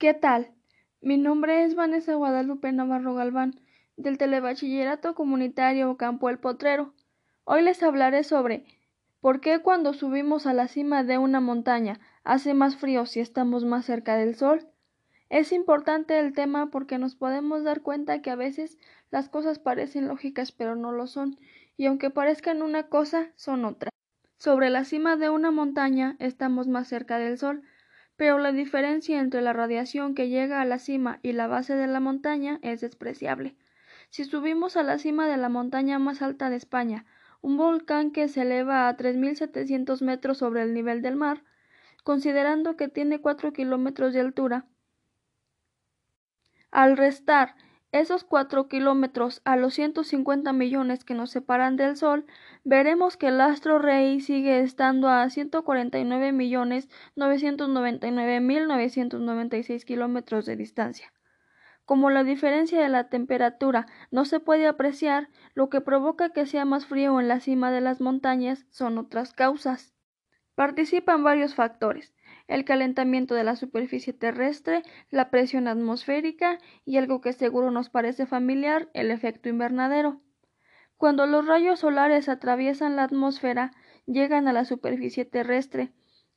¿Qué tal? Mi nombre es Vanessa Guadalupe Navarro Galván, del Telebachillerato Comunitario Campo El Potrero. Hoy les hablaré sobre por qué cuando subimos a la cima de una montaña hace más frío si estamos más cerca del sol. Es importante el tema porque nos podemos dar cuenta que a veces las cosas parecen lógicas pero no lo son, y aunque parezcan una cosa, son otra. Sobre la cima de una montaña estamos más cerca del sol, pero la diferencia entre la radiación que llega a la cima y la base de la montaña es despreciable. Si subimos a la cima de la montaña más alta de España, un volcán que se eleva a 3.700 metros sobre el nivel del mar, considerando que tiene 4 kilómetros de altura, al restar esos cuatro kilómetros a los 150 millones que nos separan del Sol, veremos que el astro rey sigue estando a 149 millones 999 mil 996 kilómetros de distancia. Como la diferencia de la temperatura no se puede apreciar, lo que provoca que sea más frío en la cima de las montañas son otras causas. Participan varios factores, el calentamiento de la superficie terrestre, la presión atmosférica y algo que seguro nos parece familiar, el efecto invernadero. Cuando los rayos solares atraviesan la atmósfera, llegan a la superficie terrestre.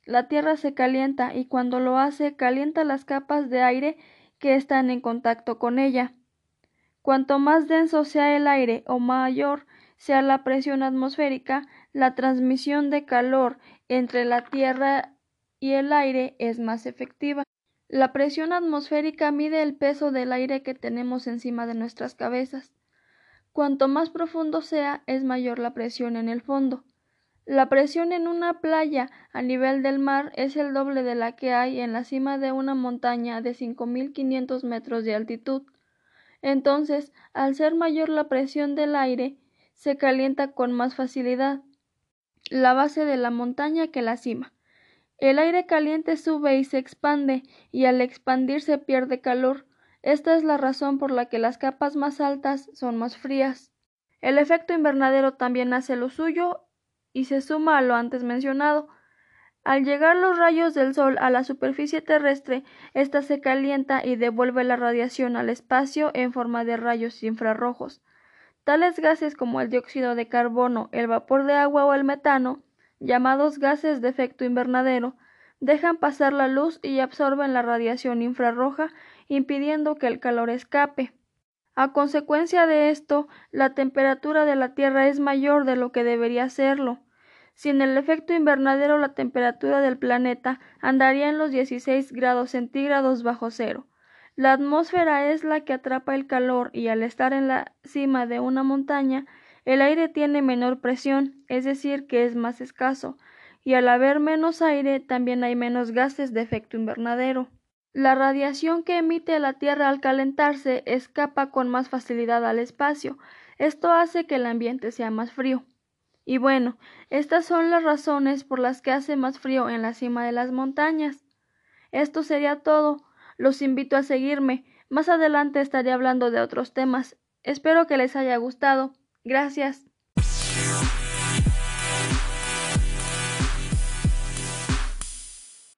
La Tierra se calienta y cuando lo hace calienta las capas de aire que están en contacto con ella. Cuanto más denso sea el aire o mayor sea la presión atmosférica, la transmisión de calor entre la Tierra y el aire es más efectiva. La presión atmosférica mide el peso del aire que tenemos encima de nuestras cabezas. Cuanto más profundo sea, es mayor la presión en el fondo. La presión en una playa a nivel del mar es el doble de la que hay en la cima de una montaña de 5.500 metros de altitud. Entonces, al ser mayor la presión del aire, se calienta con más facilidad la base de la montaña que la cima. El aire caliente sube y se expande, y al expandirse pierde calor. Esta es la razón por la que las capas más altas son más frías. El efecto invernadero también hace lo suyo y se suma a lo antes mencionado. Al llegar los rayos del Sol a la superficie terrestre, ésta se calienta y devuelve la radiación al espacio en forma de rayos infrarrojos. Tales gases como el dióxido de carbono, el vapor de agua o el metano llamados gases de efecto invernadero, dejan pasar la luz y absorben la radiación infrarroja, impidiendo que el calor escape. A consecuencia de esto, la temperatura de la Tierra es mayor de lo que debería serlo. Sin el efecto invernadero, la temperatura del planeta andaría en los 16 grados centígrados bajo cero. La atmósfera es la que atrapa el calor y al estar en la cima de una montaña, el aire tiene menor presión, es decir, que es más escaso, y al haber menos aire también hay menos gases de efecto invernadero. La radiación que emite la Tierra al calentarse escapa con más facilidad al espacio. Esto hace que el ambiente sea más frío. Y bueno, estas son las razones por las que hace más frío en la cima de las montañas. Esto sería todo. Los invito a seguirme. Más adelante estaré hablando de otros temas. Espero que les haya gustado. Gracias.